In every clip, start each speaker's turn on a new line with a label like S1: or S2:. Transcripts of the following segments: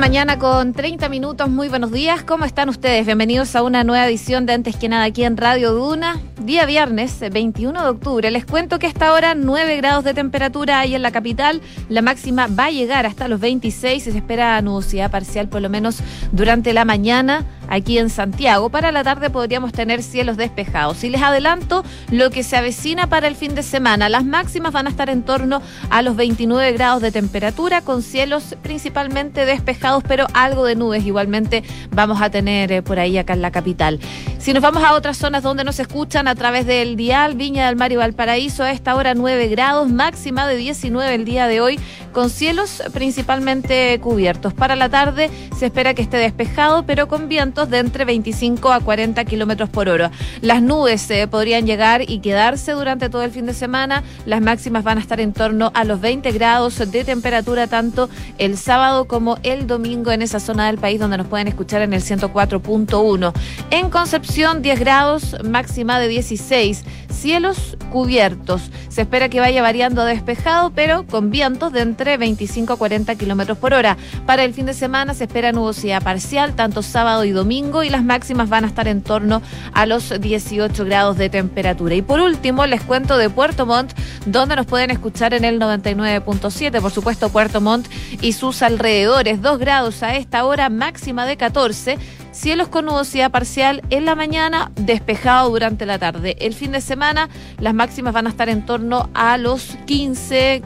S1: mañana con 30 minutos. Muy buenos días. ¿Cómo están ustedes? Bienvenidos a una nueva edición de Antes que nada aquí en Radio Duna. Día viernes, 21 de octubre. Les cuento que hasta ahora 9 grados de temperatura hay en la capital. La máxima va a llegar hasta los 26 y se espera nubosidad parcial por lo menos durante la mañana aquí en Santiago. Para la tarde podríamos tener cielos despejados. Y les adelanto lo que se avecina para el fin de semana. Las máximas van a estar en torno a los 29 grados de temperatura con cielos principalmente despejados, pero algo de nubes igualmente vamos a tener eh, por ahí acá en la capital. Si nos vamos a otras zonas donde nos escuchan a través del dial, Viña del Mar y Valparaíso, a esta hora 9 grados, máxima de 19 el día de hoy, con cielos principalmente cubiertos. Para la tarde se espera que esté despejado, pero con vientos de entre 25 a 40 kilómetros por hora. Las nubes eh, podrían llegar y quedarse durante todo el fin de semana. Las máximas van a estar en torno a los 20 grados de temperatura tanto el sábado como el domingo en esa zona del país donde nos pueden escuchar en el 104.1. En Concepción 10 grados, máxima de 16. Cielos cubiertos. Se espera que vaya variando a despejado, pero con vientos de entre 25 a 40 kilómetros por hora. Para el fin de semana se espera nubosidad parcial, tanto sábado y domingo y las máximas van a estar en torno a los 18 grados de temperatura. Y por último, les cuento de Puerto Montt, donde nos pueden escuchar en el 99.7, por supuesto Puerto Montt y sus alrededores, 2 grados a esta hora, máxima de 14. Cielos con nubosidad parcial en la mañana, despejado durante la tarde. El fin de semana las máximas van a estar en torno a los 15,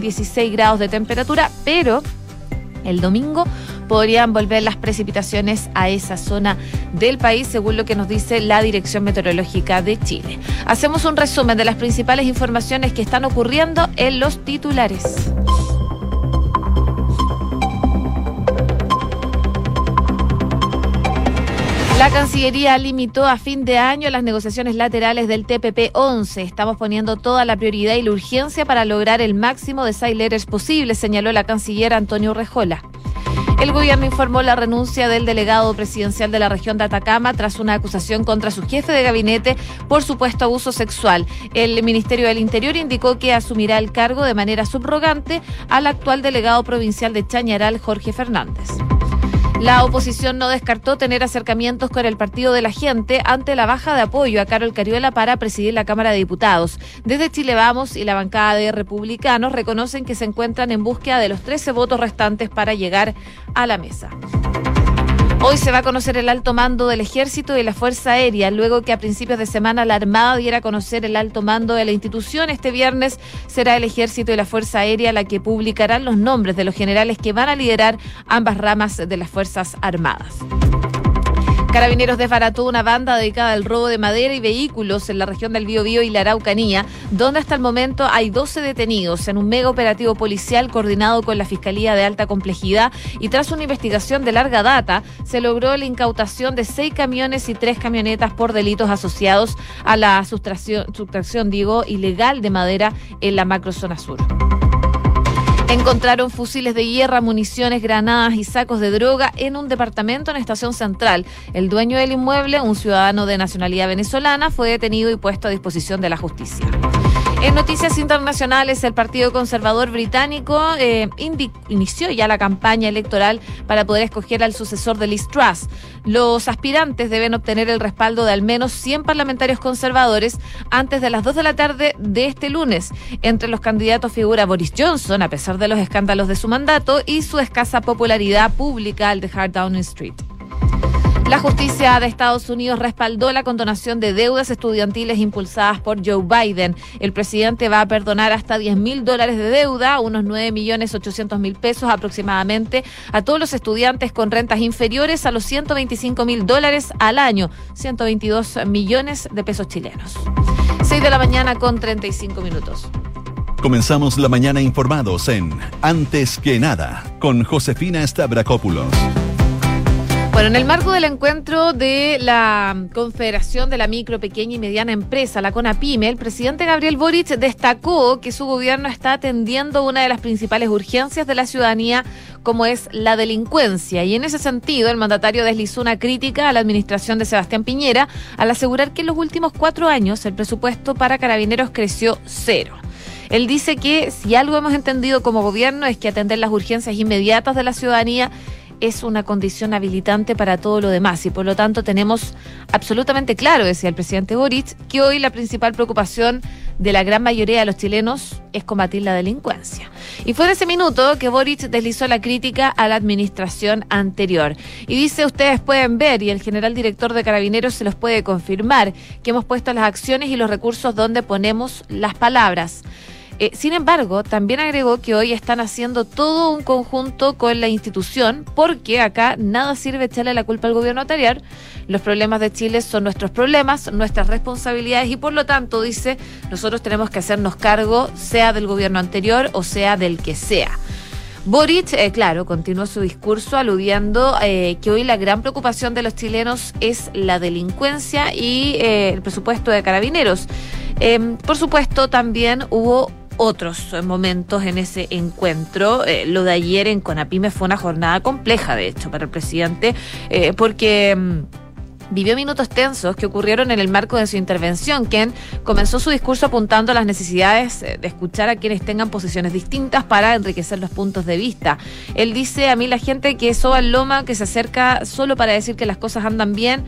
S1: 16 grados de temperatura, pero el domingo podrían volver las precipitaciones a esa zona del país, según lo que nos dice la Dirección Meteorológica de Chile. Hacemos un resumen de las principales informaciones que están ocurriendo en los titulares. La Cancillería limitó a fin de año las negociaciones laterales del TPP-11. Estamos poniendo toda la prioridad y la urgencia para lograr el máximo de saileres posible, señaló la canciller Antonio Rejola. El gobierno informó la renuncia del delegado presidencial de la región de Atacama tras una acusación contra su jefe de gabinete por supuesto abuso sexual. El Ministerio del Interior indicó que asumirá el cargo de manera subrogante al actual delegado provincial de Chañaral, Jorge Fernández. La oposición no descartó tener acercamientos con el Partido de la Gente ante la baja de apoyo a Carol Cariola para presidir la Cámara de Diputados. Desde Chile Vamos y la bancada de republicanos reconocen que se encuentran en búsqueda de los 13 votos restantes para llegar a la mesa. Hoy se va a conocer el alto mando del Ejército y la Fuerza Aérea, luego que a principios de semana la Armada diera a conocer el alto mando de la institución. Este viernes será el Ejército y la Fuerza Aérea la que publicarán los nombres de los generales que van a liderar ambas ramas de las Fuerzas Armadas. Carabineros desbarató una banda dedicada al robo de madera y vehículos en la región del Biobío y la Araucanía, donde hasta el momento hay 12 detenidos en un mega operativo policial coordinado con la Fiscalía de Alta Complejidad y tras una investigación de larga data se logró la incautación de seis camiones y tres camionetas por delitos asociados a la sustracción, sustracción digo, ilegal de madera en la macrozona sur. Encontraron fusiles de guerra, municiones, granadas y sacos de droga en un departamento en Estación Central. El dueño del inmueble, un ciudadano de nacionalidad venezolana, fue detenido y puesto a disposición de la justicia. En noticias internacionales, el Partido Conservador Británico eh, inició ya la campaña electoral para poder escoger al sucesor de Liz Truss. Los aspirantes deben obtener el respaldo de al menos 100 parlamentarios conservadores antes de las 2 de la tarde de este lunes. Entre los candidatos figura Boris Johnson, a pesar de los escándalos de su mandato y su escasa popularidad pública al dejar Downing Street. La justicia de Estados Unidos respaldó la condonación de deudas estudiantiles impulsadas por Joe Biden. El presidente va a perdonar hasta 10 mil dólares de deuda, unos 9 millones 800 mil pesos aproximadamente, a todos los estudiantes con rentas inferiores a los 125 mil dólares al año, 122 millones de pesos chilenos. 6 de la mañana con 35 minutos.
S2: Comenzamos la mañana informados en Antes que nada con Josefina Stavrakopoulos.
S1: En el marco del encuentro de la Confederación de la Micro, Pequeña y Mediana Empresa, la CONAPYME, el presidente Gabriel Boric destacó que su gobierno está atendiendo una de las principales urgencias de la ciudadanía, como es la delincuencia. Y en ese sentido, el mandatario deslizó una crítica a la administración de Sebastián Piñera al asegurar que en los últimos cuatro años el presupuesto para carabineros creció cero. Él dice que si algo hemos entendido como gobierno es que atender las urgencias inmediatas de la ciudadanía es una condición habilitante para todo lo demás y por lo tanto tenemos absolutamente claro, decía el presidente Boric, que hoy la principal preocupación de la gran mayoría de los chilenos es combatir la delincuencia. Y fue en ese minuto que Boric deslizó la crítica a la administración anterior. Y dice, ustedes pueden ver, y el general director de Carabineros se los puede confirmar, que hemos puesto las acciones y los recursos donde ponemos las palabras. Eh, sin embargo, también agregó que hoy están haciendo todo un conjunto con la institución, porque acá nada sirve echarle la culpa al gobierno anterior. Los problemas de Chile son nuestros problemas, nuestras responsabilidades y por lo tanto, dice, nosotros tenemos que hacernos cargo, sea del gobierno anterior o sea del que sea. Boric, eh, claro, continuó su discurso aludiendo eh, que hoy la gran preocupación de los chilenos es la delincuencia y el presupuesto de carabineros. Em, por supuesto, también hubo otros momentos en ese encuentro. Eh, lo de ayer en Conapime fue una jornada compleja, de hecho, para el presidente, eh, porque mm, vivió minutos tensos que ocurrieron en el marco de su intervención, quien comenzó su discurso apuntando a las necesidades eh, de escuchar a quienes tengan posiciones distintas para enriquecer los puntos de vista. Él dice a mí la gente que soba loma, que se acerca solo para decir que las cosas andan bien,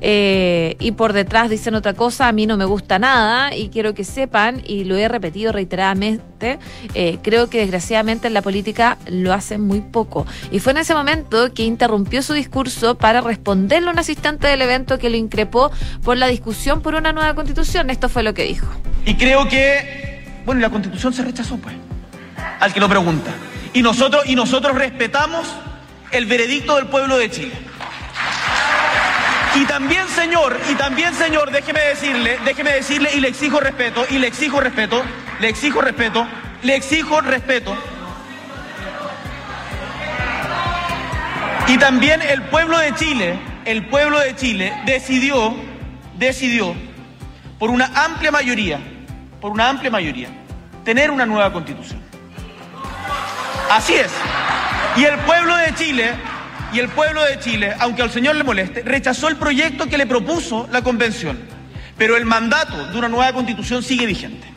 S1: eh, y por detrás dicen otra cosa, a mí no me gusta nada y quiero que sepan, y lo he repetido reiteradamente, eh, creo que desgraciadamente en la política lo hacen muy poco. Y fue en ese momento que interrumpió su discurso para responderle a un asistente del evento que lo increpó por la discusión por una nueva constitución. Esto fue lo que dijo.
S3: Y creo que, bueno, la constitución se rechazó, pues, al que lo pregunta. Y nosotros, y nosotros respetamos el veredicto del pueblo de Chile. Y también, señor, y también, señor, déjeme decirle, déjeme decirle, y le exijo respeto, y le exijo respeto, le exijo respeto, le exijo respeto. Y también el pueblo de Chile, el pueblo de Chile decidió, decidió, por una amplia mayoría, por una amplia mayoría, tener una nueva constitución. Así es. Y el pueblo de Chile y el pueblo de Chile, aunque al señor le moleste, rechazó el proyecto que le propuso la convención. Pero el mandato de una nueva constitución sigue vigente.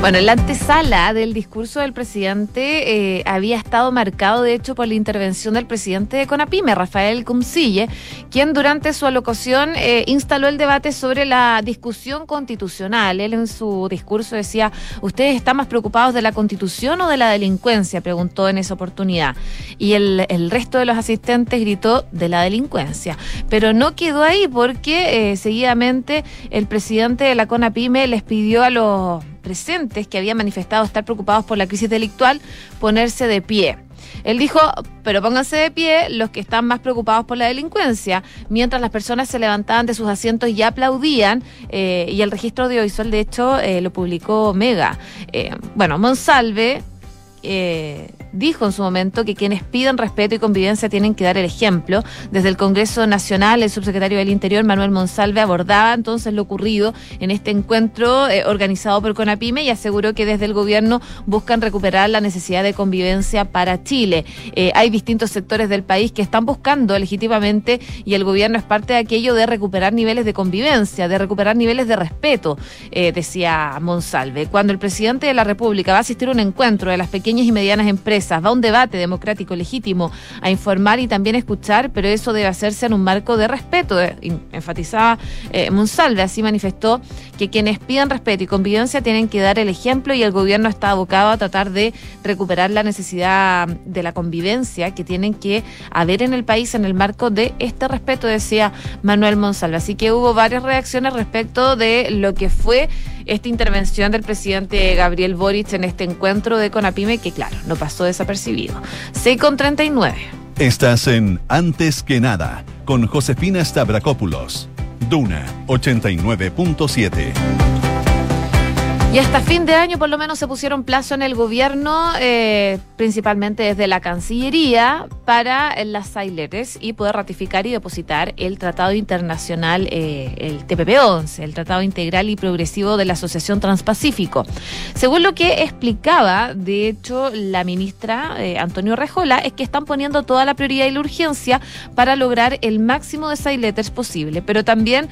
S1: Bueno, la antesala del discurso del presidente eh, había estado marcado, de hecho, por la intervención del presidente de Conapime, Rafael Cumcille, quien durante su alocución eh, instaló el debate sobre la discusión constitucional. Él en su discurso decía, ¿ustedes están más preocupados de la constitución o de la delincuencia? Preguntó en esa oportunidad. Y el, el resto de los asistentes gritó de la delincuencia. Pero no quedó ahí porque eh, seguidamente el presidente de la Conapime les pidió a los presentes que habían manifestado estar preocupados por la crisis delictual ponerse de pie. Él dijo, pero pónganse de pie los que están más preocupados por la delincuencia, mientras las personas se levantaban de sus asientos y aplaudían, eh, y el registro audiovisual, de hecho, eh, lo publicó Mega. Eh, bueno, Monsalve eh, dijo en su momento que quienes piden respeto y convivencia tienen que dar el ejemplo. Desde el Congreso Nacional, el subsecretario del Interior, Manuel Monsalve, abordaba entonces lo ocurrido en este encuentro eh, organizado por Conapime y aseguró que desde el gobierno buscan recuperar la necesidad de convivencia para Chile. Eh, hay distintos sectores del país que están buscando legítimamente y el gobierno es parte de aquello de recuperar niveles de convivencia, de recuperar niveles de respeto, decía Monsalve. Cuando el presidente de la República va a asistir a un encuentro de las pequeñas y medianas empresas. Va a un debate democrático legítimo a informar y también escuchar, pero eso debe hacerse en un marco de respeto, enfatizaba eh, Monsalve. Así manifestó que quienes pidan respeto y convivencia tienen que dar el ejemplo y el gobierno está abocado a tratar de recuperar la necesidad de la convivencia que tienen que haber en el país en el marco de este respeto, decía Manuel Monsalve. Así que hubo varias reacciones respecto de lo que fue esta intervención del presidente Gabriel Boric en este encuentro de Conapime, que claro, no pasó desapercibido. 6 con 39.
S2: Estás en Antes que nada, con Josefina Stavrakopoulos. Duna 89.7.
S1: Y hasta fin de año por lo menos se pusieron plazo en el gobierno, eh, principalmente desde la Cancillería, para las Saileres y poder ratificar y depositar el Tratado Internacional, eh, el TPP-11, el Tratado Integral y Progresivo de la Asociación Transpacífico. Según lo que explicaba, de hecho, la ministra eh, Antonio Rejola, es que están poniendo toda la prioridad y la urgencia para lograr el máximo de Sailetters posible, pero también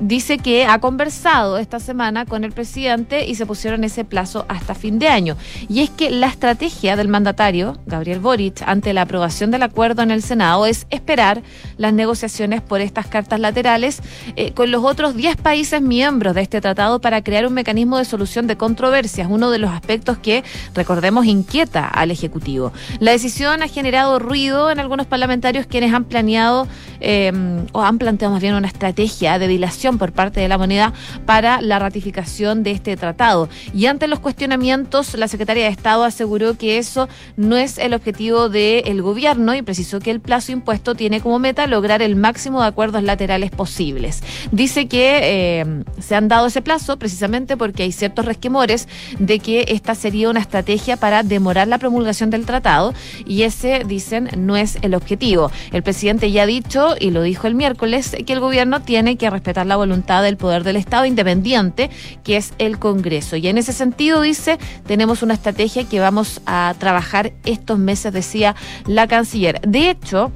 S1: dice que ha conversado esta semana con el presidente presidente y se pusieron ese plazo hasta fin de año. Y es que la estrategia del mandatario, Gabriel Boric, ante la aprobación del acuerdo en el Senado es esperar las negociaciones por estas cartas laterales eh, con los otros 10 países miembros de este tratado para crear un mecanismo de solución de controversias, uno de los aspectos que, recordemos, inquieta al Ejecutivo. La decisión ha generado ruido en algunos parlamentarios quienes han planeado eh, o han planteado más bien una estrategia de dilación por parte de la moneda para la ratificación de este tratado. Y ante los cuestionamientos, la secretaria de Estado aseguró que eso no es el objetivo del gobierno y precisó que el plazo impuesto tiene como meta lograr el máximo de acuerdos laterales posibles. Dice que eh, se han dado ese plazo precisamente porque hay ciertos resquemores de que esta sería una estrategia para demorar la promulgación del tratado y ese, dicen, no es el objetivo. El presidente ya ha dicho, y lo dijo el miércoles, que el gobierno tiene que respetar la voluntad del poder del Estado independiente, que es el Congreso. Y en ese sentido, dice, tenemos una estrategia que vamos a trabajar estos meses, decía la canciller. De hecho,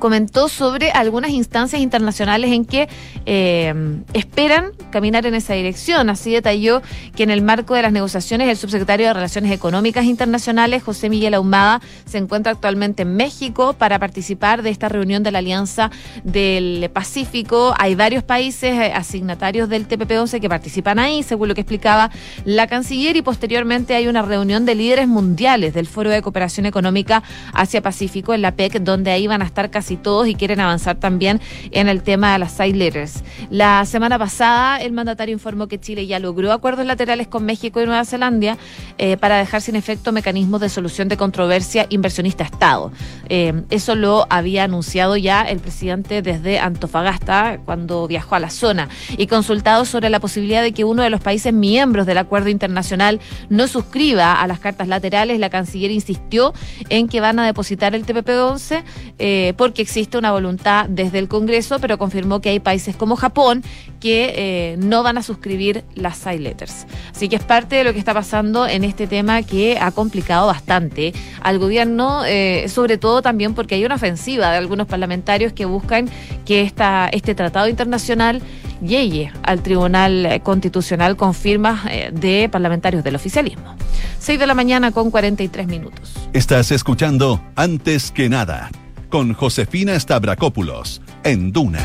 S1: comentó sobre algunas instancias internacionales en que eh, esperan caminar en esa dirección. Así detalló que en el marco de las negociaciones el subsecretario de Relaciones Económicas Internacionales, José Miguel Ahumada, se encuentra actualmente en México para participar de esta reunión de la Alianza del Pacífico. Hay varios países eh, asignatarios del TPP-11 que participan ahí, según lo que explicaba la canciller, y posteriormente hay una reunión de líderes mundiales del Foro de Cooperación Económica Asia-Pacífico en la PEC, donde ahí van a estar casi y todos y quieren avanzar también en el tema de las side letters. La semana pasada el mandatario informó que Chile ya logró acuerdos laterales con México y Nueva Zelanda eh, para dejar sin efecto mecanismos de solución de controversia inversionista-Estado. Eh, eso lo había anunciado ya el presidente desde Antofagasta cuando viajó a la zona y consultado sobre la posibilidad de que uno de los países miembros del acuerdo internacional no suscriba a las cartas laterales, la canciller insistió en que van a depositar el TPP-11 eh, porque existe una voluntad desde el Congreso, pero confirmó que hay países como Japón que eh, no van a suscribir las side letters. Así que es parte de lo que está pasando en este tema que ha complicado bastante al gobierno, eh, sobre todo también porque hay una ofensiva de algunos parlamentarios que buscan que esta, este tratado internacional llegue al Tribunal Constitucional con firmas eh, de parlamentarios del oficialismo. 6 de la mañana con 43 minutos.
S2: Estás escuchando Antes que nada con Josefina Stavrakopoulos en Duna.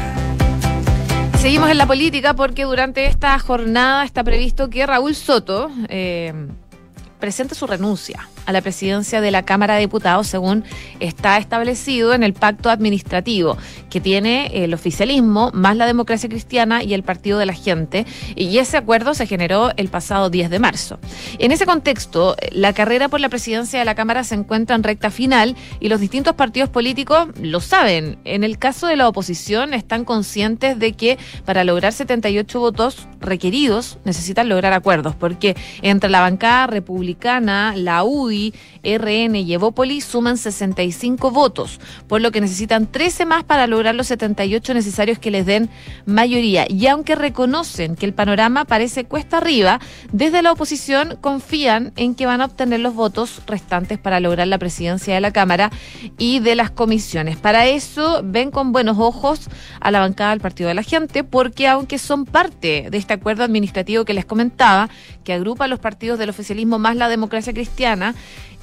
S1: Seguimos en la política porque durante esta jornada está previsto que Raúl Soto eh, presente su renuncia a la presidencia de la Cámara de Diputados, según está establecido en el pacto administrativo que tiene el oficialismo, más la democracia cristiana y el Partido de la Gente. Y ese acuerdo se generó el pasado 10 de marzo. En ese contexto, la carrera por la presidencia de la Cámara se encuentra en recta final y los distintos partidos políticos lo saben. En el caso de la oposición, están conscientes de que para lograr 78 votos requeridos necesitan lograr acuerdos, porque entre la bancada republicana, la UDI, RN y Evópolis suman 65 votos, por lo que necesitan 13 más para lograr los 78 necesarios que les den mayoría. Y aunque reconocen que el panorama parece cuesta arriba, desde la oposición confían en que van a obtener los votos restantes para lograr la presidencia de la Cámara y de las comisiones. Para eso ven con buenos ojos a la bancada del Partido de la Gente, porque aunque son parte de este acuerdo administrativo que les comentaba, que agrupa a los partidos del oficialismo más la democracia cristiana,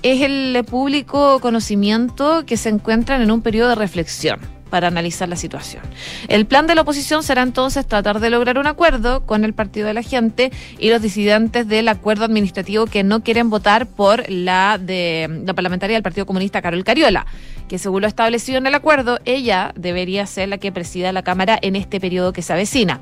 S1: es el público conocimiento que se encuentran en un periodo de reflexión para analizar la situación. El plan de la oposición será entonces tratar de lograr un acuerdo con el Partido de la Gente y los disidentes del acuerdo administrativo que no quieren votar por la de la parlamentaria del Partido Comunista Carol Cariola, que según lo establecido en el acuerdo, ella debería ser la que presida la Cámara en este periodo que se avecina.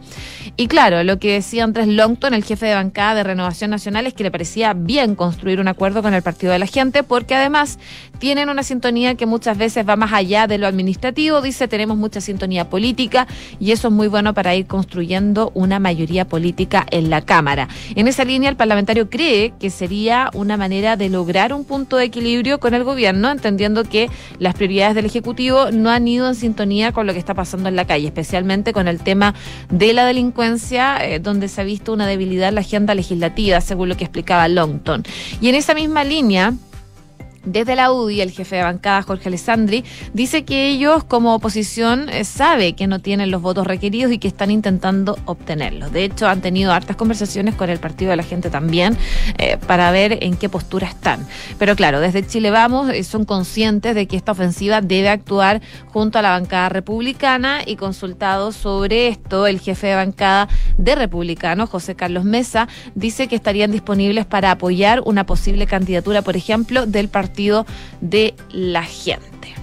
S1: Y claro, lo que decía Andrés Longton, el jefe de bancada de Renovación Nacional, es que le parecía bien construir un acuerdo con el Partido de la Gente, porque además tienen una sintonía que muchas veces va más allá de lo administrativo, dice tenemos mucha sintonía política y eso es muy bueno para ir construyendo una mayoría política en la Cámara. En esa línea, el parlamentario cree que sería una manera de lograr un punto de equilibrio con el gobierno, entendiendo que las prioridades del Ejecutivo no han ido en sintonía con lo que está pasando en la calle, especialmente con el tema de la delincuencia, eh, donde se ha visto una debilidad en la agenda legislativa, según lo que explicaba Longton. Y en esa misma línea, Desde la UDI, el jefe de bancada, Jorge Alessandri, dice que ellos como oposición eh, sabe que no tienen los votos requeridos y que están intentando obtenerlos. De hecho, han tenido hartas conversaciones con el Partido de la Gente también eh, para ver en qué postura están. Pero claro, desde Chile Vamos eh, son conscientes de que esta ofensiva debe actuar junto a la bancada republicana y consultado sobre esto, el jefe de bancada de Republicano, José Carlos Mesa, dice que estarían disponibles para apoyar una posible candidatura, por ejemplo, del Partido partido de la gente.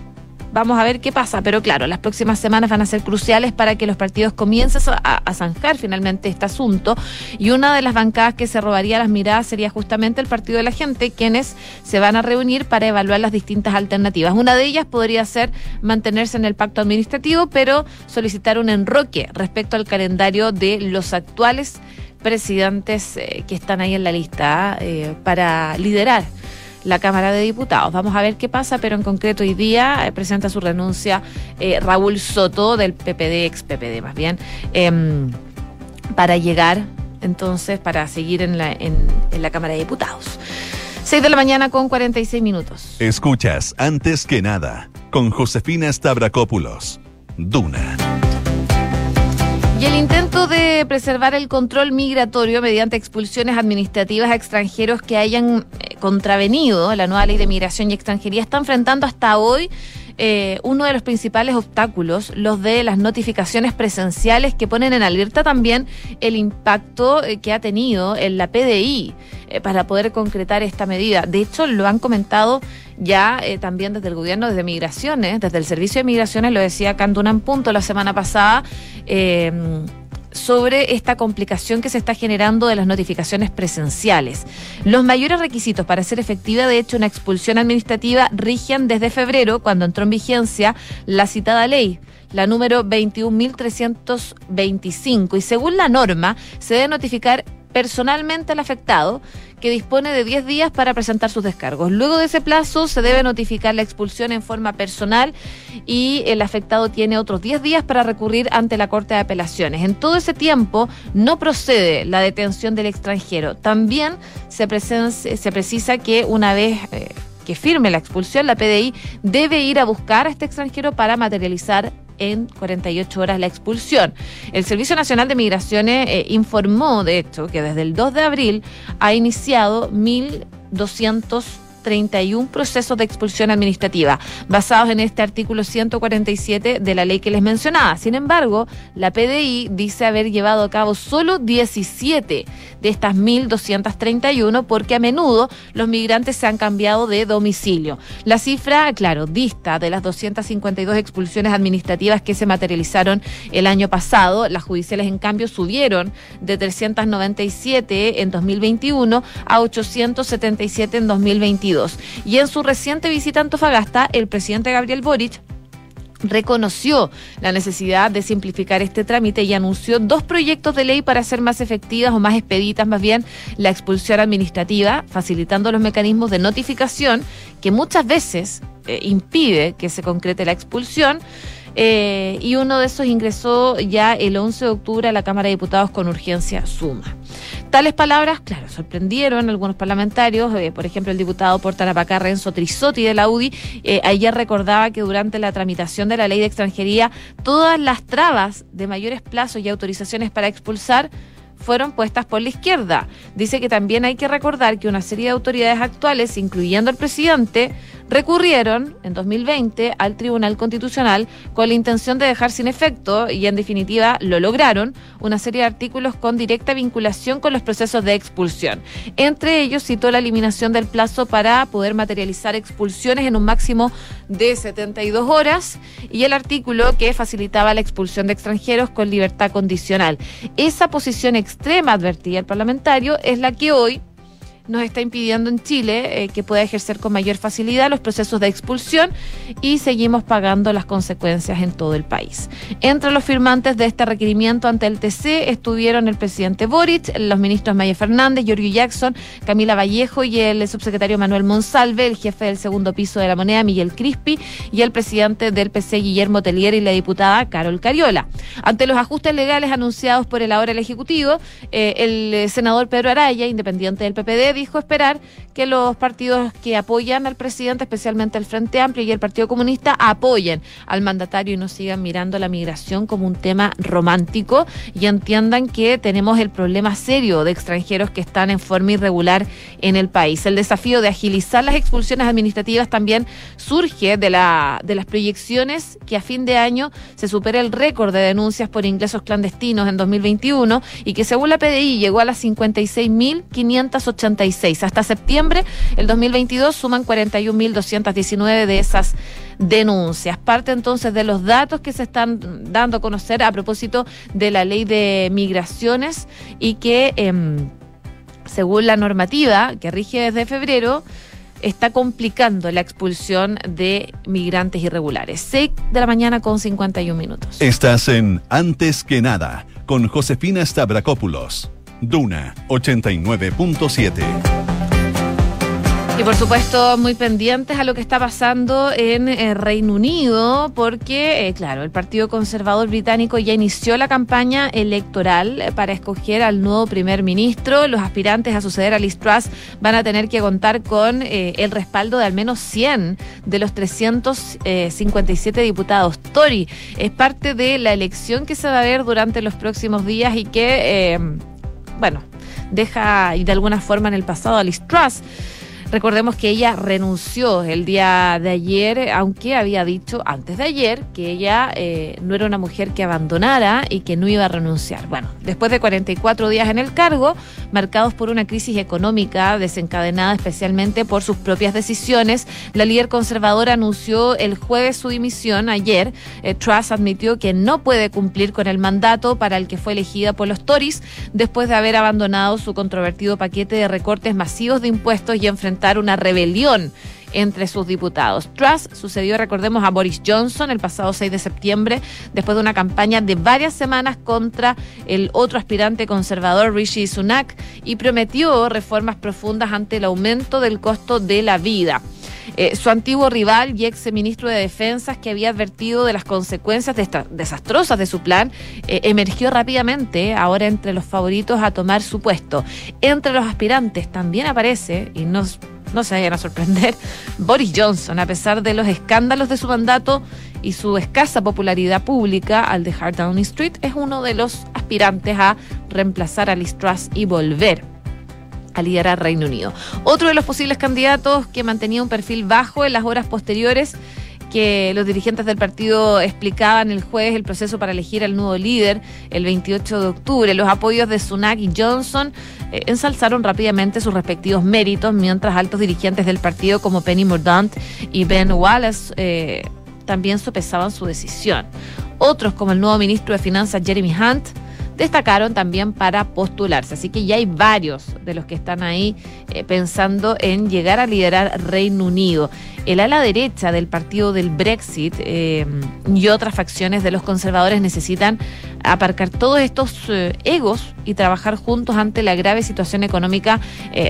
S1: Vamos a ver qué pasa, pero claro, las próximas semanas van a ser cruciales para que los partidos comiencen a, zanjar finalmente este asunto. Y una de las bancadas que se robaría las miradas sería justamente el Partido de la Gente, quienes se van a reunir para evaluar las distintas alternativas. Una de ellas podría ser mantenerse en el pacto administrativo, pero solicitar un enroque respecto al calendario de los actuales presidentes eh, que están ahí en la lista eh, para liderar la Cámara de Diputados. Vamos a ver qué pasa, pero en concreto hoy día eh, presenta su renuncia eh, Raúl Soto del PPD, ex PPD más bien, em, para llegar entonces, para seguir en la, en, en la Cámara de Diputados. 6 de la mañana con 46 minutos.
S2: Escuchas, antes que nada, con Josefina Stavrakopoulos. Duna.
S1: Y el intento de preservar el control migratorio mediante expulsiones administrativas a extranjeros que hayan contravenido la nueva ley de migración y extranjería está enfrentando hasta hoy eh, uno de los principales obstáculos, los de las notificaciones presenciales que ponen en alerta también el impacto eh, que ha tenido en la PDI para poder concretar esta medida. De hecho, lo han comentado ya también desde el gobierno, desde Migraciones, desde el Servicio de Migraciones, lo decía Candunan Punto la semana pasada sobre esta complicación que se está generando de las notificaciones presenciales. Los mayores requisitos para ser efectiva, de hecho, una expulsión administrativa rigen desde febrero, cuando entró en vigencia la citada ley la número 21.325 y según la norma se debe notificar personalmente al afectado, que dispone de 10 días para presentar sus descargos. Luego de ese plazo se debe notificar la expulsión en forma personal y el afectado tiene otros 10 días para recurrir ante la Corte de Apelaciones. En todo ese tiempo no procede la detención del extranjero. También se, se precisa que una vez... Eh, que firme la expulsión, la PDI debe ir a buscar a este extranjero para materializar en 48 horas la expulsión. El Servicio Nacional de Migraciones eh, informó, de hecho, que desde el 2 de abril ha iniciado 1.200 31 procesos de expulsión administrativa, basados en este artículo 147 de la ley que les mencionaba. Sin embargo, la PDI dice haber llevado a cabo solo 17 de estas 1.231 porque a menudo los migrantes se han cambiado de domicilio. La cifra, claro, dista de las 252 expulsiones administrativas que se materializaron el año pasado. Las judiciales, en cambio, subieron de 397 en 2021 a 877 en 2022. Y en su reciente visita a Antofagasta, el presidente Gabriel Boric reconoció la necesidad de simplificar este trámite y anunció dos proyectos de ley para hacer más efectivas o más expeditas más bien la expulsión administrativa, facilitando los mecanismos de notificación que muchas veces eh, impide que se concrete la expulsión. Eh, y uno de esos ingresó ya el 11 de octubre a la Cámara de Diputados con urgencia suma. Tales palabras, claro, sorprendieron algunos parlamentarios, eh, por ejemplo el diputado por Tarapacá Renzo Trisotti de la UDI, eh, ayer recordaba que durante la tramitación de la ley de extranjería todas las trabas de mayores plazos y autorizaciones para expulsar fueron puestas por la izquierda. Dice que también hay que recordar que una serie de autoridades actuales, incluyendo el presidente, recurrieron en 2020 al Tribunal Constitucional con la intención de dejar sin efecto, y en definitiva lo lograron, una serie de artículos con directa vinculación con los procesos de expulsión. Entre ellos citó la eliminación del plazo para poder materializar expulsiones en un máximo de 72 horas y el artículo que facilitaba la expulsión de extranjeros con libertad condicional. Esa posición extrema, advertía el parlamentario, es la que hoy nos está impidiendo en Chile eh, que pueda ejercer con mayor facilidad los procesos de expulsión y seguimos pagando las consecuencias en todo el país. Entre los firmantes de este requerimiento ante el TC estuvieron el presidente Boric, los ministros Maya Fernández, Giorgio Jackson, Camila Vallejo y el subsecretario Manuel Monsalve, el jefe del segundo piso de la moneda, Miguel Crispi, y el presidente del PC, Guillermo Telier, y la diputada Carol Cariola. Ante los ajustes legales anunciados por el ahora el Ejecutivo, eh, el senador Pedro Araya, independiente del PPD, dijo esperar que los partidos que apoyan al presidente, especialmente el Frente Amplio y el Partido Comunista, apoyen al mandatario y no sigan mirando la migración como un tema romántico y entiendan que tenemos el problema serio de extranjeros que están en forma irregular en el país. El desafío de agilizar las expulsiones administrativas también surge de, la, de las proyecciones que a fin de año se supere el récord de denuncias por ingresos clandestinos en 2021 y que según la PDI llegó a las 56.586. Hasta septiembre el 2022 suman 41.219 de esas denuncias. Parte entonces de los datos que se están dando a conocer a propósito de la ley de migraciones y que, em, según la normativa que rige desde febrero, está complicando la expulsión de migrantes irregulares. 6 de la mañana con 51 minutos.
S2: Estás en Antes que nada con Josefina Stavrakopoulos. Duna 89.7.
S1: Y por supuesto, muy pendientes a lo que está pasando en eh, Reino Unido, porque, eh, claro, el Partido Conservador Británico ya inició la campaña electoral eh, para escoger al nuevo primer ministro. Los aspirantes a suceder a Liz Truss van a tener que contar con el respaldo de al menos 100 de los 357 diputados Tory. Es parte de la elección que se va a ver durante los próximos días y que, bueno, deja de alguna forma en el pasado a Liz Truss. Recordemos que ella renunció el día de ayer, aunque había dicho antes de ayer que ella eh, no era una mujer que abandonara y que no iba a renunciar. Bueno, después de 44 días en el cargo, marcados por una crisis económica desencadenada especialmente por sus propias decisiones, la líder conservadora anunció el jueves su dimisión ayer. Eh, Truss admitió que no puede cumplir con el mandato para el que fue elegida por los Tories después de haber abandonado su controvertido paquete de recortes masivos de impuestos y enfrentar una rebelión entre sus diputados. Truss sucedió, recordemos, a Boris Johnson el pasado 6 de septiembre, después de una campaña de varias semanas contra el otro aspirante conservador, Rishi Sunak, y prometió reformas profundas ante el aumento del costo de la vida. Eh, su antiguo rival y ex ministro de Defensa, que había advertido de las consecuencias desastrosas de su plan, eh, emergió rápidamente, ahora entre los favoritos a tomar su puesto. Entre los aspirantes también aparece, y no, no se vayan a sorprender, Boris Johnson, a pesar de los escándalos de su mandato y su escasa popularidad pública al dejar Downing Street, es uno de los aspirantes a reemplazar a Liz Truss y volver a liderar Reino Unido. Otro de los posibles candidatos que mantenía un perfil bajo en las horas posteriores que los dirigentes del partido explicaban el jueves el proceso para elegir al nuevo líder el 28 de octubre. Los apoyos de Sunak y Johnson eh, ensalzaron rápidamente sus respectivos méritos, mientras altos dirigentes del partido como Penny Mordaunt y Ben Wallace eh, también sopesaban su decisión. Otros, como el nuevo ministro de Finanzas Jeremy Hunt, destacaron también para postularse. Así que ya hay varios de los que están ahí eh, pensando en llegar a liderar Reino Unido. El ala derecha del partido del Brexit eh, y otras facciones de los conservadores necesitan aparcar todos estos eh, egos y trabajar juntos ante la grave situación económica,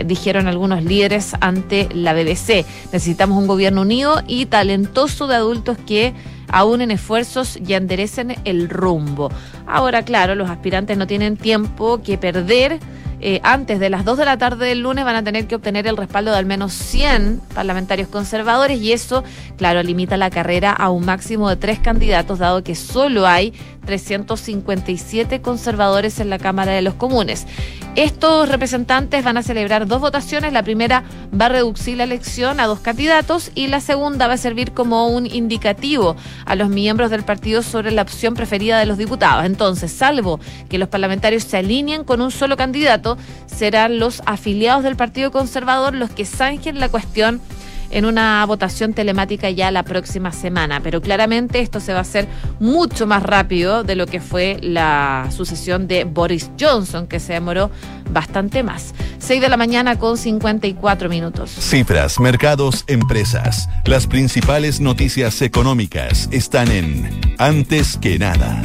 S1: dijeron algunos líderes ante la BBC. Necesitamos un gobierno unido y talentoso de adultos que aún en esfuerzos y enderecen el rumbo. Ahora, claro, los aspirantes no tienen tiempo que perder eh, antes de las 2 de la tarde del lunes van a tener que obtener el respaldo de al menos 100 parlamentarios conservadores y eso, claro, limita la carrera a un máximo de tres candidatos, dado que solo hay 357 conservadores en la Cámara de los Comunes. Estos representantes van a celebrar dos votaciones. La primera va a reducir la elección a dos candidatos y la segunda va a servir como un indicativo a los miembros del partido sobre la opción preferida de los diputados. Entonces, salvo que los parlamentarios se alineen con un solo candidato, serán los afiliados del Partido Conservador los que zanjen la cuestión en una votación telemática ya la próxima semana. Pero claramente esto se va a hacer mucho más rápido de lo que fue la sucesión de Boris Johnson, que se demoró bastante más. 6 de la mañana con 54 minutos.
S2: Cifras, mercados, empresas. Las principales noticias económicas están en Antes que nada.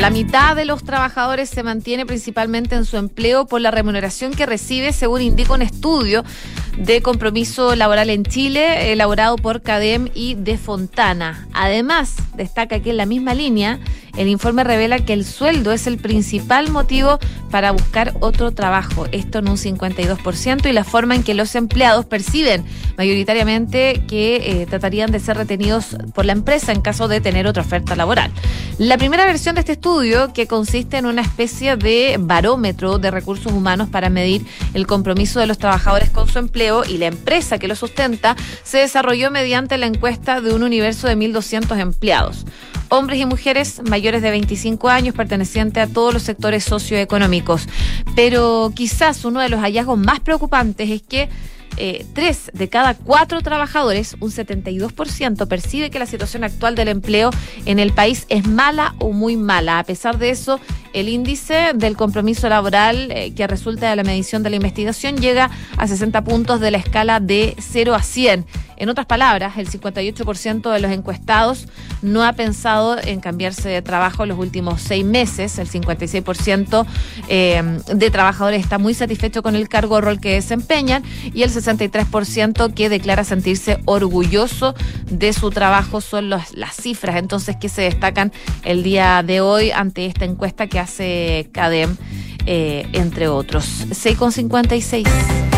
S1: La mitad de los trabajadores se mantiene principalmente en su empleo por la remuneración que recibe, según indica un estudio de compromiso laboral en Chile, elaborado por CADEM y de Fontana. Además, destaca que en la misma línea, El informe revela que el sueldo es el principal motivo para buscar otro trabajo, esto en un 52%, y la forma en que los empleados perciben mayoritariamente que eh, tratarían de ser retenidos por la empresa en caso de tener otra oferta laboral. La primera versión de este estudio, que consiste en una especie de barómetro de recursos humanos para medir el compromiso de los trabajadores con su empleo y la empresa que lo sustenta, se desarrolló mediante la encuesta de un universo de 1.200 empleados hombres y mujeres mayores de 25 años pertenecientes a todos los sectores socioeconómicos. Pero quizás uno de los hallazgos más preocupantes es que eh, tres de cada cuatro trabajadores, un 72%, percibe que la situación actual del empleo en el país es mala o muy mala. A pesar de eso, el índice del compromiso laboral eh, que resulta de la medición de la investigación llega a 60 puntos de la escala de 0 a 100. En otras palabras, el 58% de los encuestados no ha pensado en cambiarse de trabajo en los últimos seis meses. El 56% eh, de trabajadores está muy satisfecho con el cargo o rol que desempeñan y el 63% que declara sentirse orgulloso de su trabajo son las cifras entonces que se destacan el día de hoy ante esta encuesta que hace CADEM, eh, entre otros. 6,56.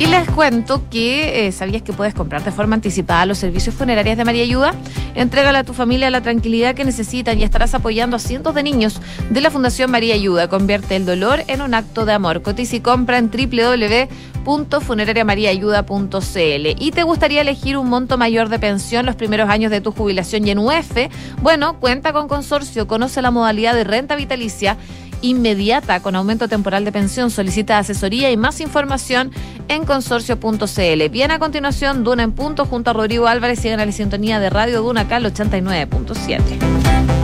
S1: Y les cuento que eh, sabías que puedes comprar de forma anticipada los servicios funerarios de María Ayuda. Entrégale a tu familia la tranquilidad que necesitan y estarás apoyando a cientos de niños de la Fundación María Ayuda. Convierte el dolor en un acto de amor. Cotiza y compra en www.funerariamariaayuda.cl. ¿Y te gustaría elegir un monto mayor de pensión los primeros años de tu jubilación y en UF? Bueno, cuenta con consorcio, conoce la modalidad de renta vitalicia inmediata con aumento temporal de pensión. Solicita asesoría y más información en consorcio.cl. Bien, a continuación, Duna en punto junto a Rodrigo Álvarez. Siguen a la sintonía de Radio Duna acá al 89.7.